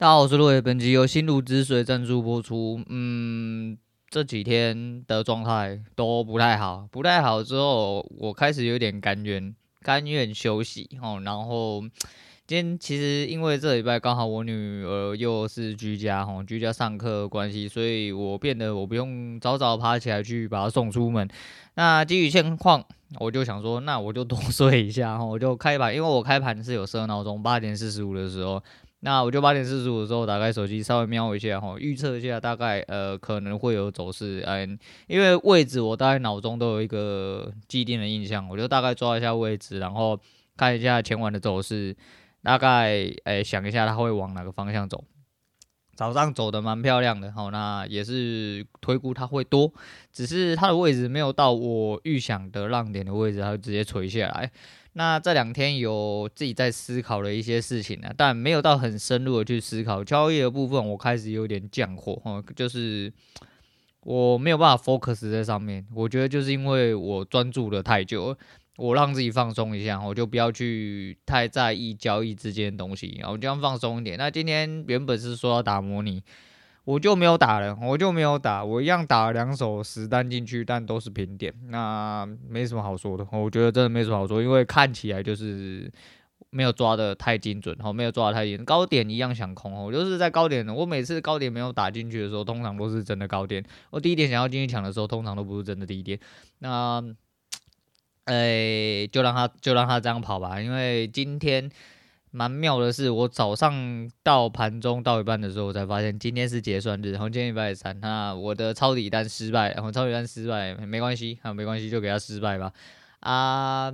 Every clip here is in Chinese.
大家好，我是陆伟，本集由心如止水赞助播出。嗯，这几天的状态都不太好，不太好之后，我开始有点甘愿，甘愿休息哦。然后今天其实因为这礼拜刚好我女儿又是居家哦，居家上课关系，所以我变得我不用早早爬起来去把她送出门。那基于现况，我就想说，那我就多 睡一下，我就开盘，因为我开盘是有设闹钟，八点四十五的时候。那我就八点四十五的时候打开手机，稍微瞄一下哈，预测一下大概呃可能会有走势，嗯，因为位置我大概脑中都有一个既定的印象，我就大概抓一下位置，然后看一下前晚的走势，大概诶、欸、想一下它会往哪个方向走。早上走的蛮漂亮的，好，那也是推估它会多，只是它的位置没有到我预想的浪点的位置，它就直接垂下来。那这两天有自己在思考的一些事情呢，但没有到很深入的去思考交易的部分，我开始有点降火，哈，就是我没有办法 focus 在上面。我觉得就是因为我专注了太久，我让自己放松一下，我就不要去太在意交易之间的东西，然后这样放松一点。那今天原本是说要打模拟。我就没有打了，我就没有打，我一样打了两手实单进去，但都是平点，那没什么好说的。我觉得真的没什么好说，因为看起来就是没有抓得太精准，哈，没有抓得太精。高点一样想空，我就是在高点，我每次高点没有打进去的时候，通常都是真的高点。我低点想要进去抢的时候，通常都不是真的低点。那，哎，就让他就让他这样跑吧，因为今天。蛮妙的是，我早上到盘中到一半的时候，我才发现今天是结算日，然后今天礼拜三，那我的抄底单失败，然后抄底单失败没关系，啊没关系，就给他失败吧，啊。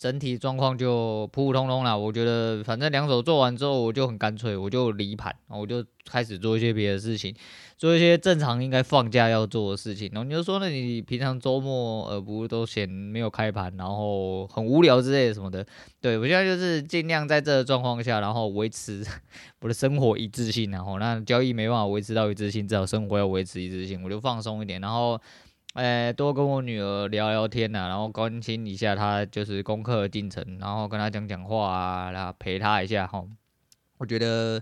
整体状况就普普通通啦，我觉得反正两手做完之后，我就很干脆，我就离盘，我就开始做一些别的事情，做一些正常应该放假要做的事情。然后你就说，那你平常周末呃不都嫌没有开盘，然后很无聊之类的什么的？对，我现在就是尽量在这个状况下，然后维持 我的生活一致性，然后那交易没办法维持到一致性，至少生活要维持一致性，我就放松一点，然后。哎、多跟我女儿聊聊天呐、啊，然后关心一下她就是功课的进程，然后跟她讲讲话啊，然后陪她一下哈。我觉得，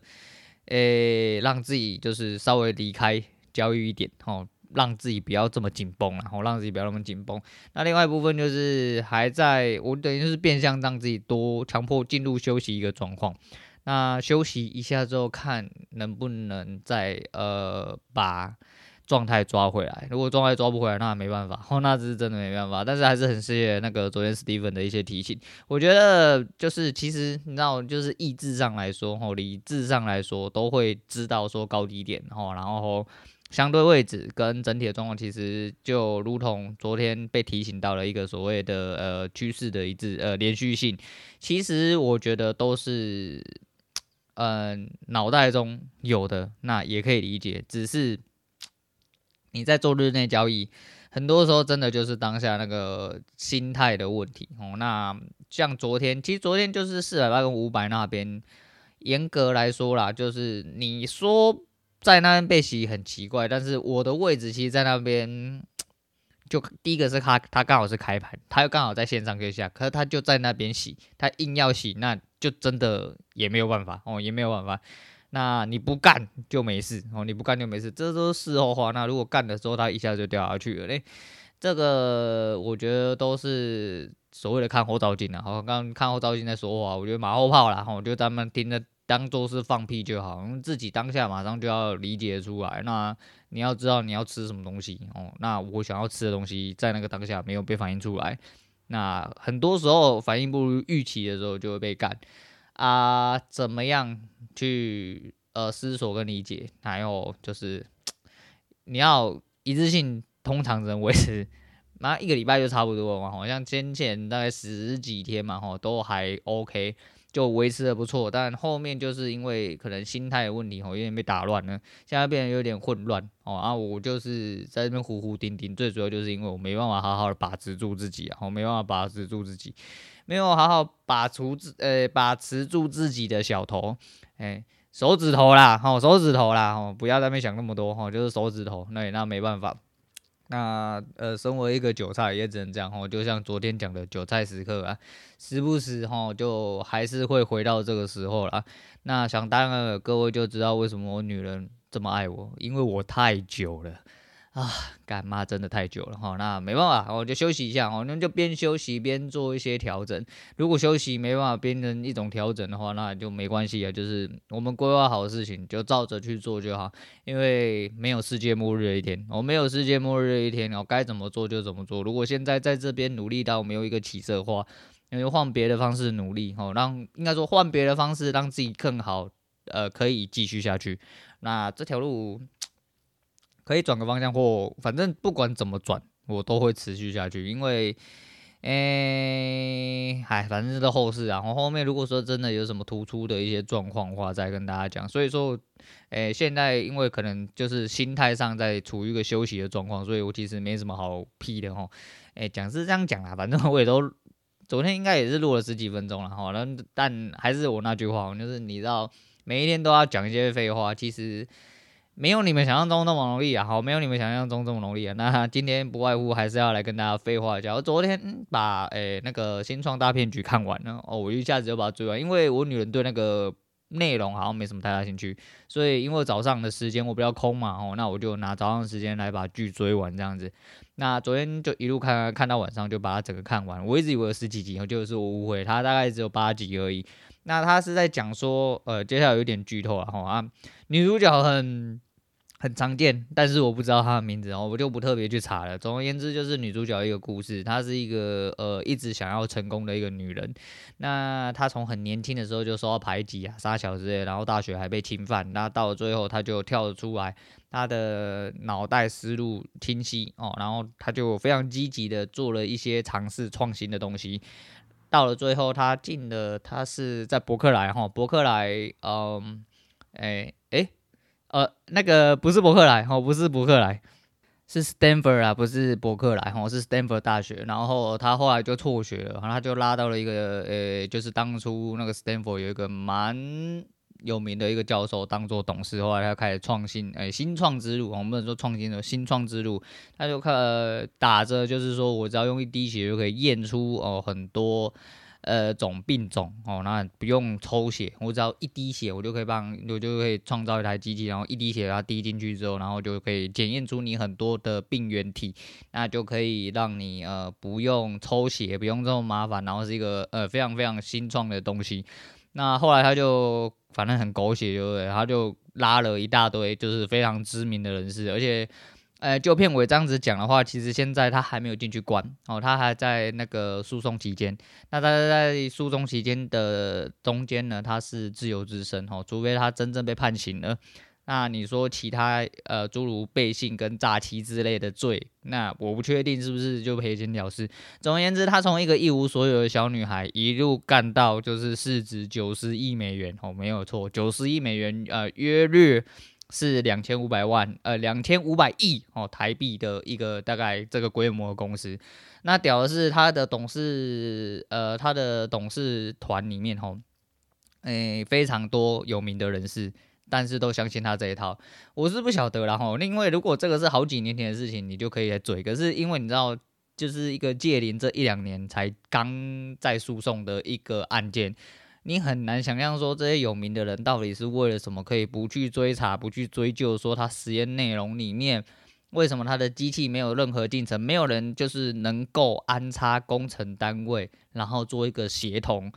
哎、让自己就是稍微离开交易一点哈，让自己不要这么紧绷，然后让自己不要那么紧绷。那另外一部分就是还在我等于是变相让自己多强迫进入休息一个状况。那休息一下之后，看能不能再呃把。状态抓回来，如果状态抓不回来，那没办法，哦，那这是真的没办法。但是还是很谢谢那个昨天 Steven 的一些提醒。我觉得就是其实你知道，就是意志上来说，吼，理智上来说，都会知道说高低点，吼，然后相对位置跟整体的状况，其实就如同昨天被提醒到了一个所谓的呃趋势的一致呃连续性，其实我觉得都是嗯脑袋中有的，那也可以理解，只是。你在做日内交易，很多时候真的就是当下那个心态的问题哦。那像昨天，其实昨天就是四百八跟五百那边，严格来说啦，就是你说在那边被洗很奇怪，但是我的位置其实在那边，就第一个是他，他刚好是开盘，他又刚好在线上可以下，可是他就在那边洗，他硬要洗，那就真的也没有办法哦，也没有办法。那你不干就没事哦，你不干就没事，这都是事后话。那如果干的时候，它一下就掉下去了嘞，这个我觉得都是所谓的看后照镜啊。好，刚看后照镜在说话，我觉得马后炮啦，我就咱们听着当做是放屁就好，自己当下马上就要理解出来。那你要知道你要吃什么东西哦。那我想要吃的东西在那个当下没有被反映出来，那很多时候反应不如预期的时候就会被干。啊，怎么样去呃思索跟理解？还有就是你要一致性，通常只能维持，那一个礼拜就差不多了嘛。好像先前大概十几天嘛，吼都还 OK，就维持的不错。但后面就是因为可能心态的问题，吼有点被打乱了，现在变得有点混乱哦。啊，我就是在这边糊糊丁丁，最主要就是因为我没办法好好的把持住自己啊，我没办法把持住自己。没有好好把持自呃把持住自己的小头，哎手指头啦，吼手指头啦，吼不要在那边想那么多，吼就是手指头，那也那没办法。那呃，身为一个韭菜，也只能这样吼，就像昨天讲的韭菜时刻啊，时不时吼就还是会回到这个时候啦。那想当然了，各位就知道为什么我女人这么爱我，因为我太久了。啊，干妈真的太久了哈，那没办法，我就休息一下哦，那就边休息边做一些调整。如果休息没办法变成一种调整的话，那就没关系啊，就是我们规划好的事情就照着去做就好，因为没有世界末日的一天，我没有世界末日的一天，我该怎么做就怎么做。如果现在在这边努力到没有一个起色的话，那就换别的方式努力哦，让应该说换别的方式让自己更好，呃，可以继续下去。那这条路。可以转个方向，或反正不管怎么转，我都会持续下去。因为，诶、欸，哎，反正是后事啊。然后后面如果说真的有什么突出的一些状况的话，再跟大家讲。所以说，诶、现在因为可能就是心态上在处于一个休息的状况，所以我其实没什么好屁的哈。诶、讲是这样讲啦，反正 我也都昨天应该也是录了十几分钟了哈。但但还是我那句话，就是你知道，每一天都要讲一些废话，其实。没有你们想象中那么容易啊！好，没有你们想象中这么容易啊！那今天不外乎还是要来跟大家废话一下。我昨天把诶、那个新创大骗局看完了哦，我一下子就把它追完，因为我女人对那个内容好像没什么太大兴趣，所以因为早上的时间我比较空嘛，哦，那我就拿早上的时间来把剧追完这样子。那昨天就一路看看到晚上，就把它整个看完。我一直以为有十几集，就是我误会，它大概只有八集而已。那他是在讲说，呃，接下来有点剧透了哈啊，女主角很。很常见，但是我不知道她的名字哦，我就不特别去查了。总而言之，就是女主角一个故事，她是一个呃一直想要成功的一个女人。那她从很年轻的时候就受到排挤啊、杀小之类，然后大学还被侵犯。那到了最后，她就跳了出来，她的脑袋思路清晰哦，然后她就非常积极的做了一些尝试创新的东西。到了最后，她进了，她是在伯克莱哈，伯克莱，嗯，哎哎。呃，那个不是伯克莱哦，不是伯克莱，是 Stanford 啊，不是伯克莱哦，是 Stanford 大学。然后他后来就辍学了，然后他就拉到了一个呃，就是当初那个 Stanford 有一个蛮有名的一个教授当做董事，后来他开始创新，哎，新创之路，我们不能说创新的新创之路，他就看打着就是说，我只要用一滴血就可以验出哦很多。呃，种病种哦，那不用抽血，我只要一滴血，我就可以帮，我就可以创造一台机器，然后一滴血它滴进去之后，然后就可以检验出你很多的病原体，那就可以让你呃不用抽血，不用这么麻烦，然后是一个呃非常非常新创的东西。那后来他就反正很狗血，对不对？他就拉了一大堆就是非常知名的人士，而且。呃，就片尾这样子讲的话，其实现在他还没有进去关哦，他还在那个诉讼期间。那他在诉讼期间的中间呢，他是自由之身哦，除非他真正被判刑了。那你说其他呃，诸如背信跟诈欺之类的罪，那我不确定是不是就赔钱了事。总而言之，他从一个一无所有的小女孩一路干到就是市值九十亿美元哦，没有错，九十亿美元，呃，约略。是两千五百万，呃，两千五百亿哦台币的一个大概这个规模的公司。那屌的是他的董事，呃，他的董事团里面吼，诶，非常多有名的人士，但是都相信他这一套。我是不晓得啦吼，因为如果这个是好几年前的事情，你就可以来嘴。可是因为你知道，就是一个借临这一两年才刚在诉讼的一个案件。你很难想象说这些有名的人到底是为了什么，可以不去追查、不去追究，说他实验内容里面为什么他的机器没有任何进程，没有人就是能够安插工程单位，然后做一个协同，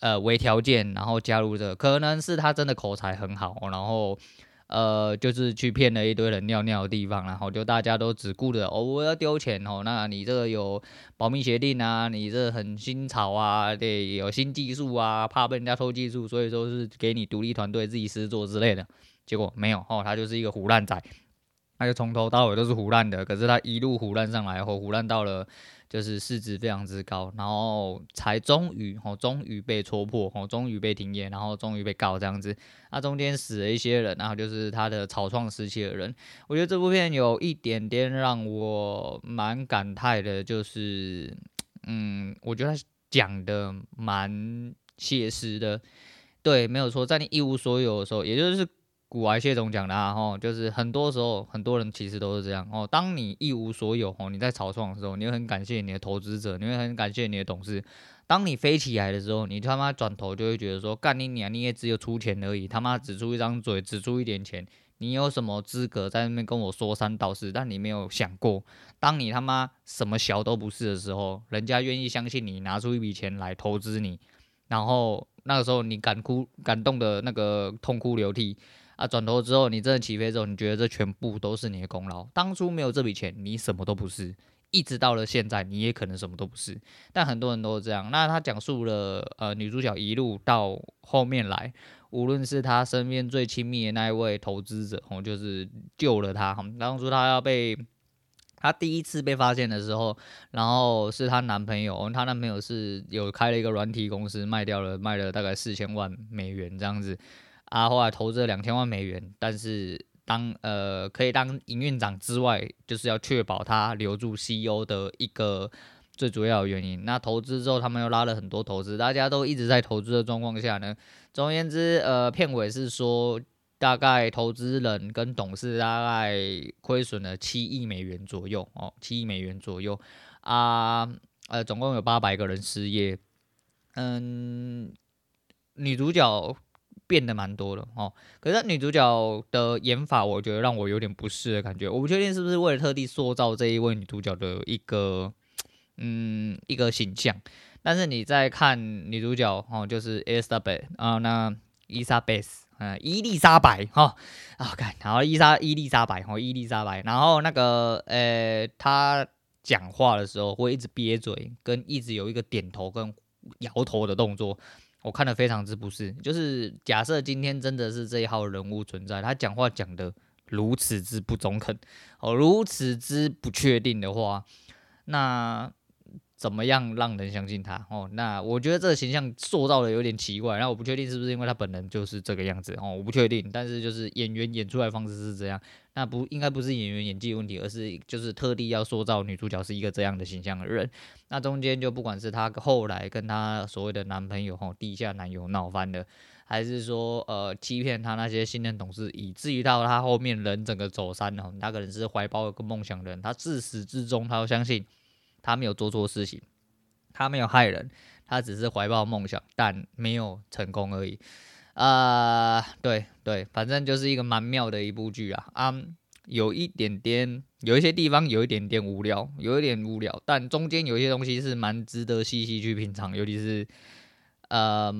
呃为条件，然后加入这，可能是他真的口才很好，然后。呃，就是去骗了一堆人尿尿的地方，然后就大家都只顾着哦，我要丢钱哦，那你这个有保密协定啊，你这很新潮啊，对，有新技术啊，怕被人家偷技术，所以说是给你独立团队自己私做之类的，结果没有哦，他就是一个胡烂仔，他就从头到尾都是胡烂的，可是他一路胡烂上来后，唬烂到了。就是市值非常之高，然后才终于哦，终于被戳破哦，终于被停业，然后终于被告这样子。那中间死了一些人，然后就是他的草创时期的人。我觉得这部片有一点点让我蛮感慨的，就是嗯，我觉得他讲的蛮写实的。对，没有错，在你一无所有的时候，也就是古来谢总讲的啊，吼，就是很多时候很多人其实都是这样哦。当你一无所有哦，你在草创的时候，你会很感谢你的投资者，你会很感谢你的董事。当你飞起来的时候，你他妈转头就会觉得说，干你娘，你也只有出钱而已，他妈只出一张嘴，只出一点钱，你有什么资格在那边跟我说三道四？但你没有想过，当你他妈什么小都不是的时候，人家愿意相信你，拿出一笔钱来投资你，然后那个时候你感哭、感动的那个痛哭流涕啊！转头之后，你真的起飞之后，你觉得这全部都是你的功劳，当初没有这笔钱，你什么都不是。一直到了现在，你也可能什么都不是，但很多人都是这样。那他讲述了呃女主角一路到后面来，无论是他身边最亲密的那一位投资者，哦，就是救了他。当初他要被她第一次被发现的时候，然后是她男朋友，她男朋友是有开了一个软体公司，卖掉了，卖了大概四千万美元这样子，啊，后来投资了两千万美元，但是。当呃可以当营运长之外，就是要确保他留住 CEO 的一个最主要的原因。那投资之后，他们又拉了很多投资，大家都一直在投资的状况下呢。总而言之，呃，片尾是说大概投资人跟董事大概亏损了七亿美元左右哦，七亿美元左右啊，呃，总共有八百个人失业。嗯，女主角。变得蛮多的哦，可是女主角的演法，我觉得让我有点不适的感觉。我不确定是不是为了特地塑造这一位女主角的一个嗯一个形象。但是你在看女主角哦，就是 e l i z a b e t 啊，那伊莎贝斯啊，伊丽莎白哈啊，看，然后伊莎伊丽莎白哦，伊丽莎白，然后那个呃，她讲话的时候会一直憋嘴，跟一直有一个点头跟摇头的动作。我看得非常之不是，就是假设今天真的是这一号人物存在，他讲话讲得如此之不中肯，哦，如此之不确定的话，那。怎么样让人相信他？哦，那我觉得这个形象塑造的有点奇怪。那我不确定是不是因为他本人就是这个样子哦，我不确定。但是就是演员演出来方式是这样，那不应该不是演员演技问题，而是就是特地要塑造女主角是一个这样的形象的人。那中间就不管是她后来跟她所谓的男朋友哦，地下男友闹翻了，还是说呃欺骗她那些信任董事，以至于到她后面人整个走散了。那个人是怀抱一个梦想的人，他自始至终他都相信。他没有做错事情，他没有害人，他只是怀抱梦想，但没有成功而已。啊、呃，对对，反正就是一个蛮妙的一部剧啊。啊、嗯，有一点点，有一些地方有一点点无聊，有一点无聊，但中间有一些东西是蛮值得细细去品尝，尤其是呃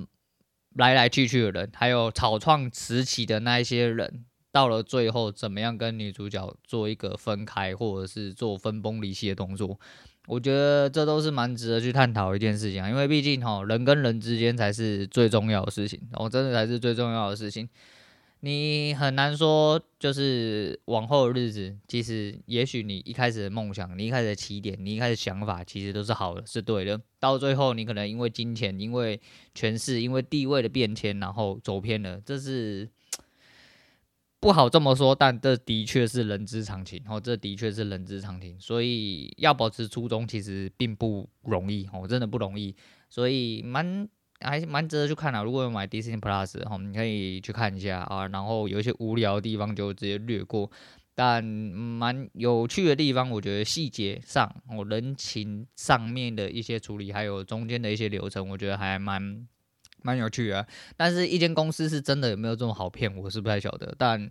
来来去去的人，还有草创时期的那一些人。到了最后，怎么样跟女主角做一个分开，或者是做分崩离析的动作？我觉得这都是蛮值得去探讨一件事情啊，因为毕竟哈，人跟人之间才是最重要的事情，然后真的才是最重要的事情。你很难说，就是往后的日子，其实也许你一开始的梦想，你一开始的起点，你一开始想法，其实都是好的，是对的。到最后，你可能因为金钱、因为权势、因为地位的变迁，然后走偏了，这是。不好这么说，但这的确是人之常情，哦，这的确是人之常情，所以要保持初衷其实并不容易，哦，真的不容易，所以蛮还蛮值得去看的。如果有买 Disney Plus，哦，你可以去看一下啊，然后有一些无聊的地方就直接略过，但蛮有趣的地方，我觉得细节上，哦，人情上面的一些处理，还有中间的一些流程，我觉得还蛮。蛮有趣啊，但是一间公司是真的有没有这么好骗，我是不太晓得。但，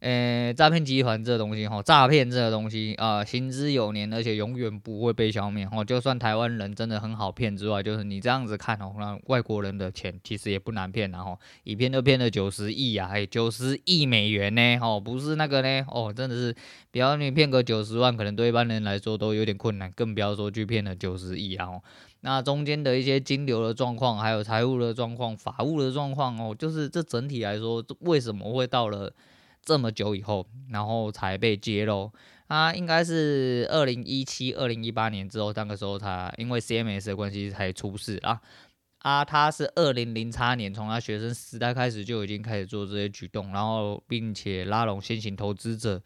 呃，诈骗集团这个东西哈，诈骗这个东西啊、行之有年，而且永远不会被消灭哈。就算台湾人真的很好骗之外，就是你这样子看哦，那外国人的钱其实也不难骗，然后一骗就骗了九十亿啊，九十亿美元呢，哦，不是那个呢，哦，真的是，比方你骗个九十万，可能对一般人来说都有点困难，更不要说去骗了九十亿啊。那中间的一些金流的状况，还有财务的状况、法务的状况哦，就是这整体来说，为什么会到了这么久以后，然后才被揭露？啊，应该是二零一七、二零一八年之后，那个时候他因为 CMS 的关系才出事啊。啊，他是二零零八年从他学生时代开始就已经开始做这些举动，然后并且拉拢先行投资者。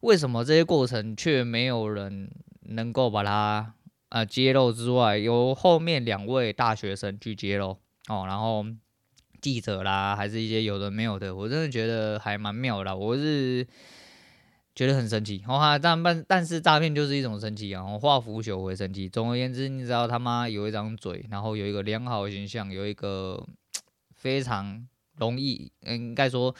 为什么这些过程却没有人能够把它？呃，揭露之外，由后面两位大学生去揭露哦，然后记者啦，还是一些有的没有的，我真的觉得还蛮妙的。我是觉得很神奇，哈，但但但是诈骗就是一种神奇啊，化腐朽为神奇。总而言之，你只要他妈有一张嘴，然后有一个良好的形象，有一个非常。容易，应该说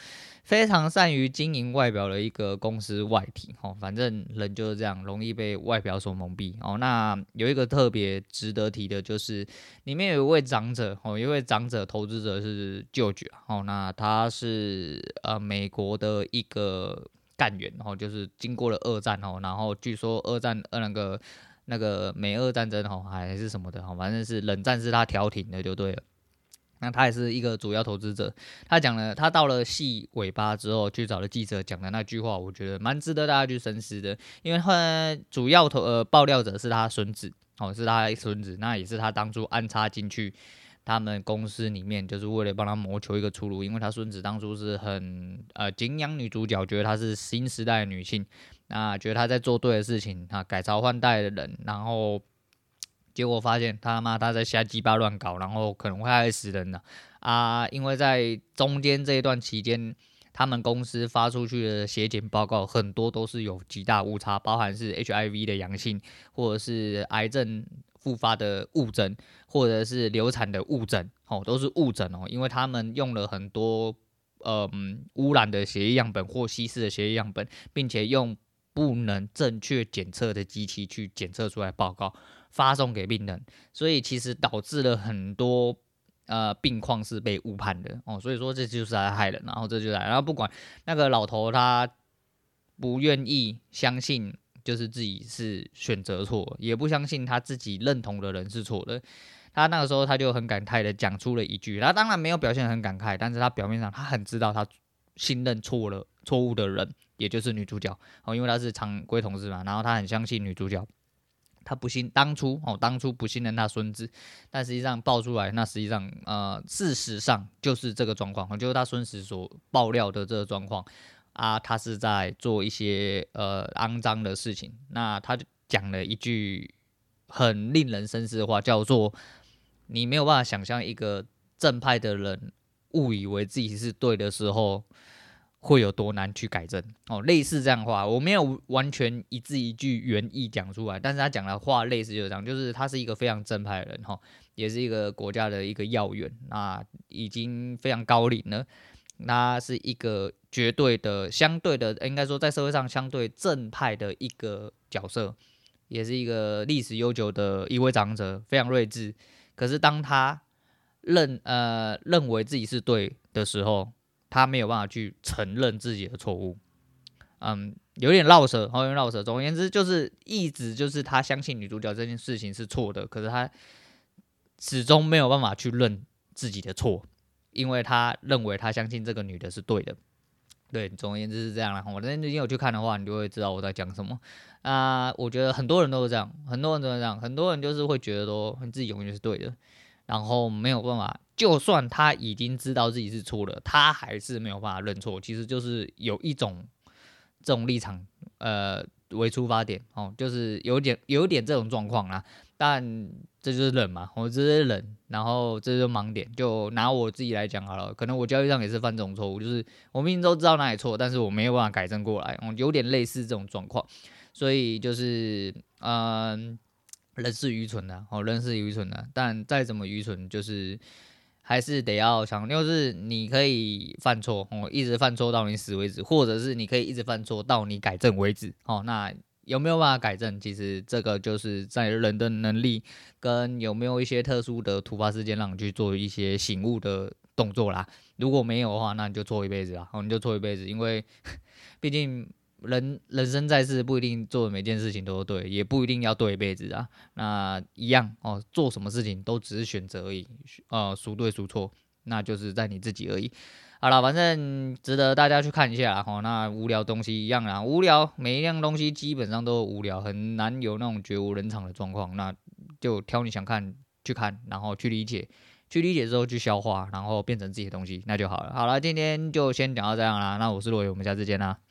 非常善于经营外表的一个公司外体哦，反正人就是这样，容易被外表所蒙蔽哦。那有一个特别值得提的，就是里面有一位长者哦，一位长者投资者是舅舅哦，那他是呃美国的一个干员哦，就是经过了二战哦，然后据说二战呃那个那个美俄战争哦还是什么的哦，反正是冷战是他调停的就对了。那他也是一个主要投资者，他讲了，他到了戏尾巴之后去找了记者讲的那句话，我觉得蛮值得大家去深思的，因为他主要投呃爆料者是他孙子，哦，是他孙子，那也是他当初安插进去他们公司里面，就是为了帮他谋求一个出路，因为他孙子当初是很呃敬仰女主角，觉得她是新时代的女性，那觉得她在做对的事情，啊，改朝换代的人，然后。结果发现他妈他在瞎鸡巴乱搞，然后可能会害死人的啊！因为在中间这一段期间，他们公司发出去的血检报告很多都是有极大误差，包含是 HIV 的阳性，或者是癌症复发的误诊，或者是流产的误诊，哦，都是误诊哦，因为他们用了很多嗯污染的血液样本或稀释的血液样本，并且用不能正确检测的机器去检测出来报告。发送给病人，所以其实导致了很多呃病况是被误判的。哦，所以说这就是来害人，然后这就来，然后不管那个老头他不愿意相信，就是自己是选择错，也不相信他自己认同的人是错的，他那个时候他就很感慨的讲出了一句，他当然没有表现很感慨，但是他表面上他很知道他信任错了错误的人，也就是女主角。哦，因为他是常规同事嘛，然后他很相信女主角。他不信当初哦，当初不信任他孙子，但实际上爆出来，那实际上呃，事实上就是这个状况，就是他孙子所爆料的这个状况啊，他是在做一些呃肮脏的事情。那他就讲了一句很令人深思的话，叫做“你没有办法想象一个正派的人误以为自己是对的时候”。会有多难去改正哦？类似这样的话，我没有完全一字一句原意讲出来，但是他讲的话类似就是这样，就是他是一个非常正派的人哈，也是一个国家的一个要员，那已经非常高龄了，那是一个绝对的、相对的，应该说在社会上相对正派的一个角色，也是一个历史悠久的一位长者，非常睿智。可是当他认呃认为自己是对的时候，他没有办法去承认自己的错误，嗯，有点绕舌，有点绕舌。总而言之，就是一直就是他相信女主角这件事情是错的，可是他始终没有办法去认自己的错，因为他认为他相信这个女的是对的。对，总而言之是这样啦。我那天有去看的话，你就会知道我在讲什么。啊、我觉得很多人都是这样，很多人都是这样，很多人就是会觉得说自己永远是对的。然后没有办法，就算他已经知道自己是错了，他还是没有办法认错。其实就是有一种这种立场，呃，为出发点哦，就是有点有点这种状况啦。但这就是人嘛，我这是人，然后这就是盲点。就拿我自己来讲好了，可能我交易上也是犯这种错误，就是我明明都知道哪里错，但是我没有办法改正过来，嗯有点类似这种状况。所以就是嗯。人是愚蠢的，哦，人是愚蠢的，但再怎么愚蠢，就是还是得要想，就是你可以犯错，哦，一直犯错到你死为止，或者是你可以一直犯错到你改正为止，哦，那有没有办法改正？其实这个就是在人的能力跟有没有一些特殊的突发事件让你去做一些醒悟的动作啦。如果没有的话，那你就错一辈子啦，哦，你就错一辈子，因为 毕竟。人人生在世，不一定做的每件事情都对，也不一定要对一辈子啊。那一样哦，做什么事情都只是选择而已，呃，孰对孰错，那就是在你自己而已。好了，反正值得大家去看一下哦。那无聊东西一样啊，无聊，每一样东西基本上都无聊，很难有那种绝无人场的状况。那就挑你想看去看，然后去理解，去理解之后去消化，然后变成自己的东西，那就好了。好了，今天就先讲到这样啦。那我是罗伟，我们下次见啦。